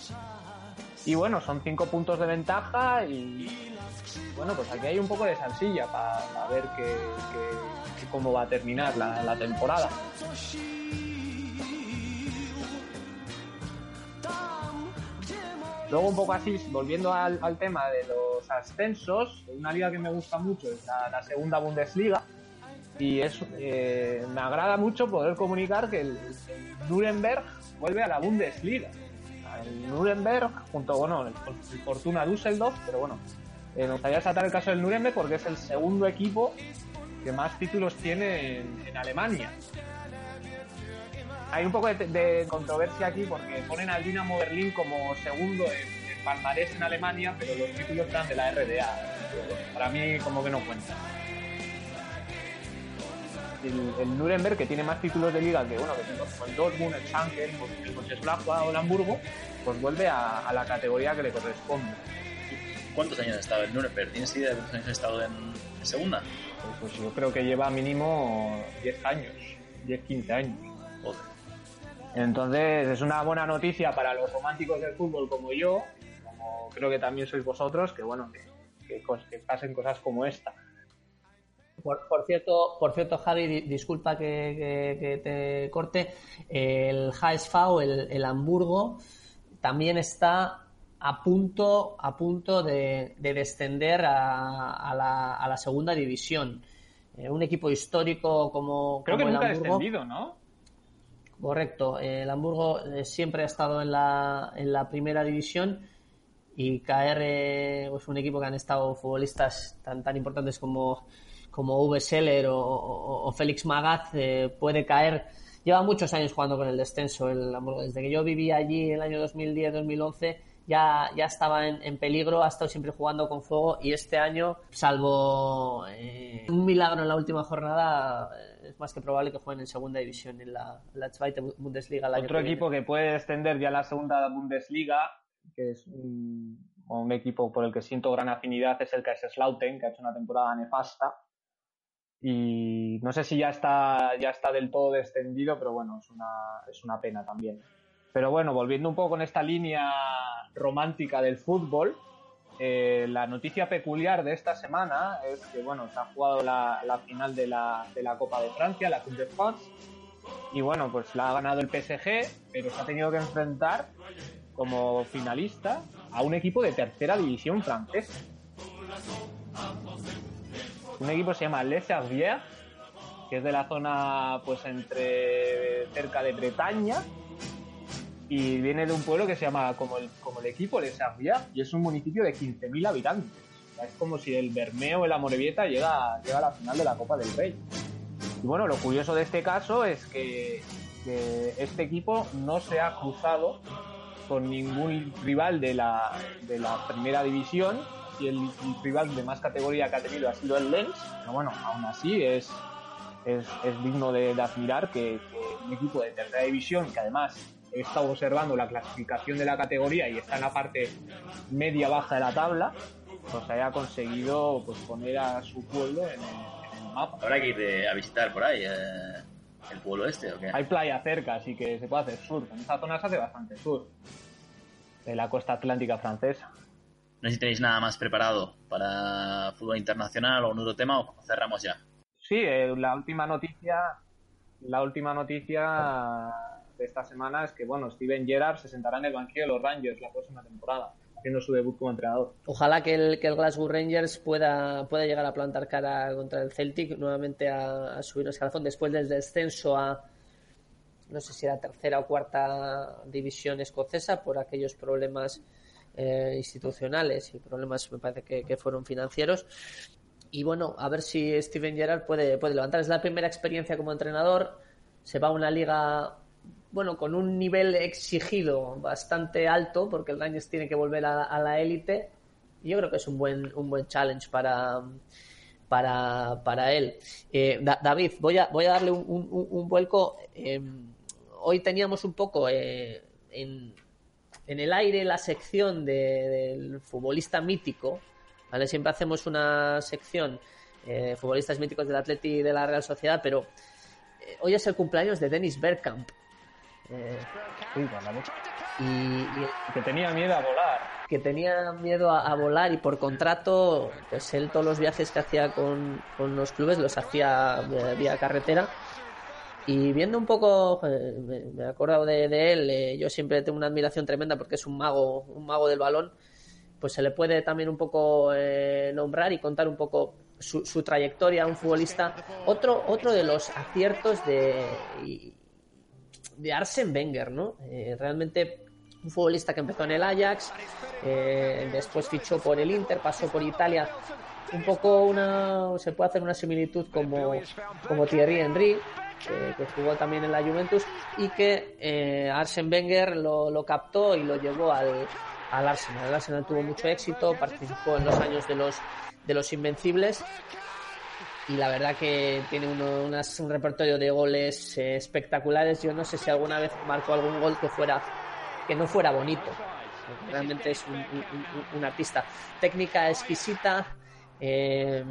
Y bueno, son cinco puntos de ventaja y bueno, pues aquí hay un poco de salsilla para ver que, cómo va a terminar la temporada. Luego un poco así, volviendo al, tema de los ascensos, una liga que me gusta mucho es la, segunda Bundesliga y es, eh, me agrada mucho poder comunicar que el, Nuremberg vuelve a la Bundesliga. El Nuremberg, junto bueno, el, Fortuna Düsseldorf, pero bueno, eh, me gustaría saltar el caso del Nuremberg porque es el segundo equipo que más títulos tiene en, en Alemania. Hay un poco de, de controversia aquí porque ponen al Dinamo Berlín como segundo en, en palmarés en Alemania, pero los títulos están de la RDA. Para mí como que no cuenta. El, el Nuremberg, que tiene más títulos de liga que bueno, que tiene el Dortmund, el Schalke, el, el Mönchengladbach o el Hamburgo, pues vuelve a, a la categoría que le corresponde. ¿Cuántos años ha estado el Nuremberg? ¿Tienes idea de cuántos años ha estado en, en segunda? Pues, pues yo creo que lleva mínimo 10 años, 10-15 años. Joder. Entonces es una buena noticia para los románticos del fútbol como yo, como creo que también sois vosotros, que bueno, que, que, cos- que pasen cosas como esta. Por, por cierto, por cierto, Javi, di- disculpa que, que- que te corte. El HSV, el, el Hamburgo, también está a punto, a punto de, de descender a, a la, a la segunda división. Eh, un equipo histórico como, Creo como que el nunca ha descendido, ¿no? Correcto. El Hamburgo eh, siempre ha estado en la, en la primera división y caer eh, pues un equipo que han estado futbolistas tan, tan importantes como, como Seller o, o- o Félix Magath eh, puede caer lleva muchos años jugando con el descenso el Hamburgo. Desde que yo vivía allí el año 2010-2011 ya, ya estaba en, en peligro, ha estado siempre jugando con fuego y este año, salvo eh, un milagro en la última jornada, es más que probable que jueguen en segunda división en la, la Zweite Bundesliga. Otro que viene. equipo que puede descender ya a la segunda Bundesliga, que es un, un equipo por el que siento gran afinidad, es el Kaiserslautern, que ha hecho una temporada nefasta. Y no sé si ya está, ya está del todo descendido, pero bueno, es una, es una pena también. Pero bueno, volviendo un poco con esta línea romántica del fútbol, eh, la noticia peculiar de esta semana es que bueno, se ha jugado la, final de la, Copa de Francia, la Coupe de France, y bueno, pues la ha ganado el PSG, pero se ha tenido que enfrentar como finalista a un equipo de tercera división francesa. Un equipo se llama Les Servières, que es de la zona pues entre cerca de Bretaña y viene de un pueblo que se llama como el, como el equipo Les Servières y es un municipio de 15.000 habitantes. Es como si el Bermeo o la Morevieta llega, llega a la final de la Copa del Rey. Y bueno, lo curioso de este caso es que, que este equipo no se ha cruzado con ningún rival de la, de la primera división y el, el rival de más categoría que ha tenido ha sido el Lens, pero bueno, aún así es, es, es digno de, de admirar que, que un equipo de tercera división, que además he estado observando la clasificación de la categoría y está en la parte media-baja de la tabla, pues haya conseguido pues, poner a su pueblo en el, en el mapa. Habrá que ir de- a visitar por ahí eh, el pueblo este, ¿o qué? Hay playa cerca, así que se puede hacer surf. En esa zona se hace bastante surf. De la costa atlántica francesa. No sé si tenéis nada más preparado para fútbol internacional o un otro tema o cerramos ya. Sí, eh, la última noticia, la última noticia de esta semana es que bueno, Steven Gerrard se sentará en el banquillo de los Rangers la próxima temporada, haciendo su debut como entrenador. Ojalá que el, que el Glasgow Rangers pueda, pueda llegar a plantar cara contra el Celtic, nuevamente a, a subir un escalafón después del descenso a, no sé si era tercera o cuarta división escocesa por aquellos problemas eh, institucionales y problemas, me parece que, que fueron financieros. Y bueno, a ver si Steven Gerrard puede, puede levantar. Es la primera experiencia como entrenador. Se va a una liga, bueno, con un nivel exigido bastante alto, porque el Rangers tiene que volver a, la élite. Yo creo que es un buen, un buen challenge para, para, para él. Eh, Da- David, voy a, voy a darle un, un- vuelco. Eh, hoy teníamos un poco eh, en, en el aire la sección de- del futbolista mítico. ¿vale? Siempre hacemos una sección eh, futbolistas míticos del Atleti y de la Real Sociedad, pero hoy es el cumpleaños de Dennis Bergkamp. Eh, leche. y, y que tenía miedo a volar. que tenía miedo a, a volar y por contrato, pues él todos los viajes que hacía con, con los clubes los hacía eh, vía carretera. Y viendo un poco, eh, me, me he acordado de, de él, eh, yo siempre tengo una admiración tremenda porque es un mago, un mago del balón, pues se le puede también un poco eh, nombrar y contar un poco su, su trayectoria a un futbolista. Otro, otro de los aciertos de, y- de Arsen Wenger, ¿no? Eh, realmente un futbolista que empezó en el Ajax, eh, después fichó por el Inter, pasó por Italia. Un poco una, se puede hacer una similitud como, como Thierry Henry, que, que jugó también en la Juventus, y que eh, Arsen Wenger lo, lo captó y lo llevó al, al Arsenal. El Arsenal tuvo mucho éxito, participó en los años de los, de los Invencibles y la verdad que tiene uno- un repertorio de goles eh, espectaculares. Yo no sé si alguna vez marcó algún gol que fuera que no fuera bonito. Realmente es un, un- un- artista. Técnica exquisita. eh,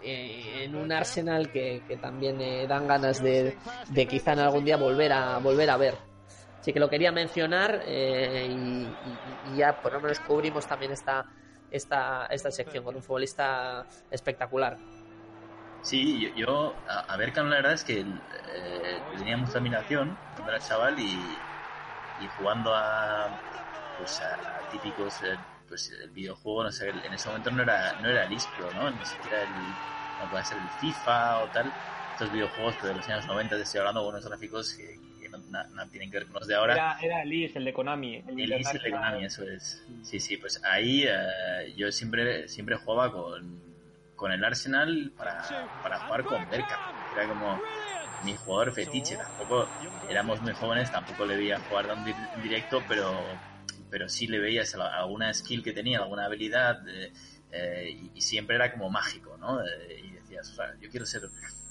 eh, en un Arsenal que, que también eh, dan ganas de, de quizá en algún día volver a volver a ver. Así que lo quería mencionar y, y- y ya por lo menos cubrimos también esta, esta, esta sección con un futbolista espectacular. Sí, yo, yo a, a Bergkamp la verdad es que eh, tenía mucha admiración cuando era chaval y, y jugando a, pues a típicos, eh, pues el videojuego, no sé, en ese momento no era, no era el ISPRO, ¿no? Ni siquiera el, no puede ser el FIFA o tal. Estos videojuegos que de los años 90 te estoy hablando unos gráficos que, que no, na- tienen que ver con los de ahora. Era, era el Is, el de Konami. El, El Easy de Konami, eso es. Sí, sí, pues ahí eh, yo siempre, siempre jugaba con, con el Arsenal para, para jugar con Bergkamp. Era como, mi jugador fetiche. Tampoco éramos muy jóvenes, tampoco le veía jugar en directo, pero, pero sí le veías alguna skill que tenía, alguna habilidad, eh, eh, y, y, siempre era como mágico, ¿no? Eh, y decías, o sea, yo quiero ser,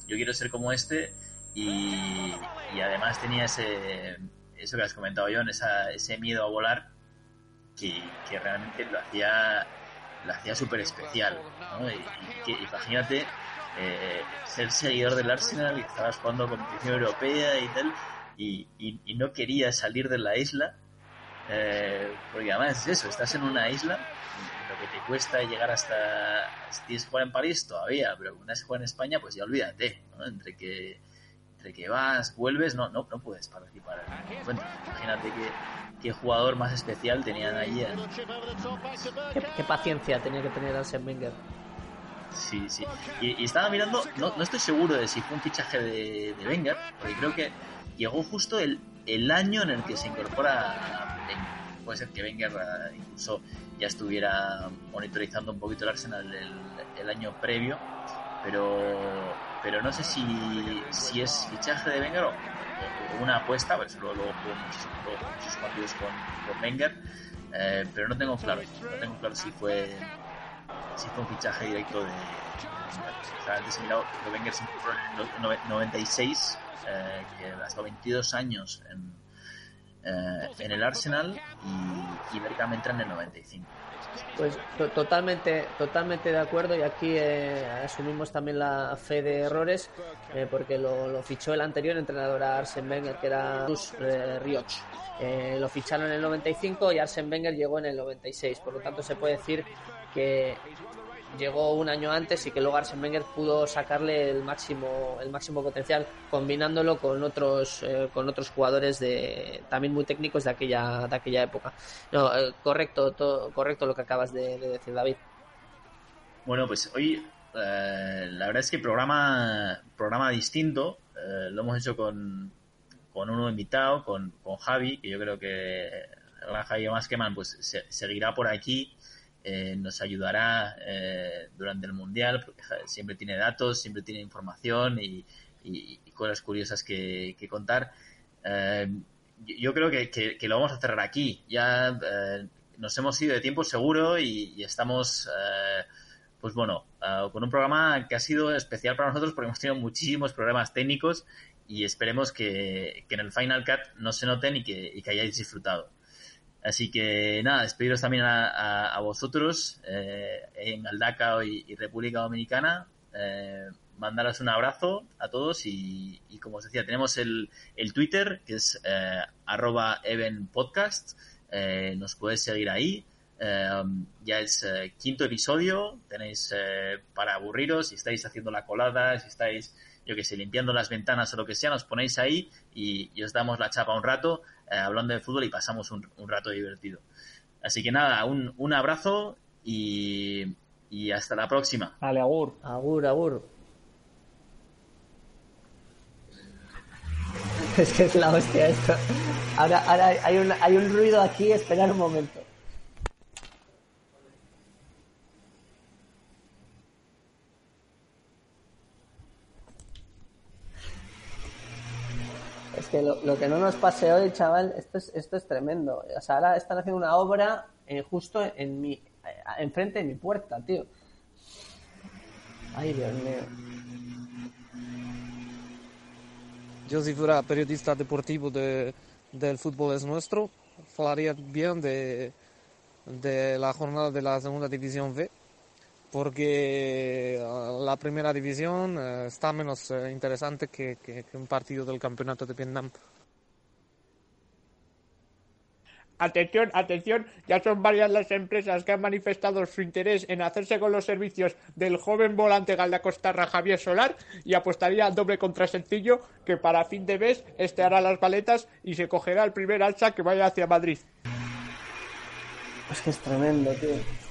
yo quiero ser como este, y, y además tenía ese, eso que has comentado, John, esa, ese miedo a volar, que, que realmente lo hacía lo hacía súper especial. ¿no? Y, y, imagínate eh, ser seguidor del Arsenal y estabas jugando competición europea y tal, y, y, no querías salir de la isla, eh, porque además es eso, estás en una isla, lo que te cuesta llegar hasta. Si tienes que jugar en París todavía, pero una vez jugar en España, pues ya olvídate, ¿no? Entre que entre que vas, vuelves, no, no, no puedes participar encuentro. Imagínate que, qué jugador más especial tenían allí. ¿eh? ¿Qué, qué, paciencia tenía que tener Arsene Wenger. Sí, sí. Y, y, estaba mirando, no, no estoy seguro de si fue un fichaje de, de Wenger, porque creo que llegó justo el, el año en el que se incorpora Wenger. Puede ser que Wenger uh, incluso ya estuviera monitorizando un poquito el Arsenal el, el año previo, pero pero no sé si, si es fichaje de Wenger o, o una apuesta, si luego, luego jugó muchos, partidos con, con Wenger, eh, pero no tengo claro, no tengo claro si fue si fue un fichaje directo de, o sea, mirado que Wenger se en el 96 eh, que hasta 22 años en, eh, en el Arsenal y, y entra en el 95 pues to totalmente, totalmente de acuerdo y aquí eh, asumimos también la fe de errores eh, porque lo, fichó el anterior entrenador a Arsene Wenger que era Bruce eh, Rioch. lo ficharon en el 95 y Arsene Wenger llegó en el 96, por lo tanto se puede decir que llegó un año antes y que luego Arsene Wenger pudo sacarle el máximo el máximo potencial combinándolo con otros eh, con otros jugadores de también muy técnicos de aquella de aquella época. No eh, correcto correcto lo que acabas de, de, decir David. Bueno pues hoy eh, la verdad es que programa programa distinto. Lo hemos hecho con con uno invitado con, con Javi que yo creo que Javi Maskeman pues se, seguirá por aquí eh, nos ayudará eh, durante el mundial porque siempre tiene datos, siempre tiene información y, y, cosas curiosas que, contar. Eh, yo creo que, que, que, lo vamos a cerrar aquí. Ya nos hemos ido de tiempo seguro y, y estamos, pues bueno, con un programa que ha sido especial para nosotros porque hemos tenido muchísimos problemas técnicos y esperemos que, que en el Final Cut no se noten y que, y que hayáis disfrutado. Así que nada, despediros también a, vosotros eh, en Aldaca y, y, República Dominicana. Eh, mandaros un abrazo a todos y, y, como os decía, tenemos el, el Twitter que es eh, arroba evenpodcast. Eh, nos podéis seguir ahí. Ya es quinto episodio. Tenéis para aburriros si estáis haciendo la colada, si estáis yo que sé, limpiando las ventanas o lo que sea, nos ponéis ahí y, y os damos la chapa un rato eh, hablando de fútbol y pasamos un, un, rato divertido. Así que nada, un, un abrazo y, y, hasta la próxima. Vale, agur. Agur, agur. Es que es la hostia esto. Ahora, ahora hay, un, hay un ruido aquí, esperar un momento. Que lo, lo, que no nos pase hoy, chaval, esto es, esto es tremendo. O sea, ahora están haciendo una obra eh, justo en mi, eh, enfrente de mi puerta, tío. Ay, Dios mío. Yo si fuera periodista deportivo de, del fútbol es nuestro, hablaría bien de, de la jornada de la segunda división B, porque la primera división está menos interesante que, que, que, un partido del campeonato de Vietnam. Atención, atención, ya son varias las empresas que han manifestado su interés en hacerse con los servicios del joven volante Galdacostarra Javier Solar y apostaría al doble contra sencillo que para fin de mes este hará las baletas y se cogerá el primer alza que vaya hacia Madrid. Es que es tremendo, tío.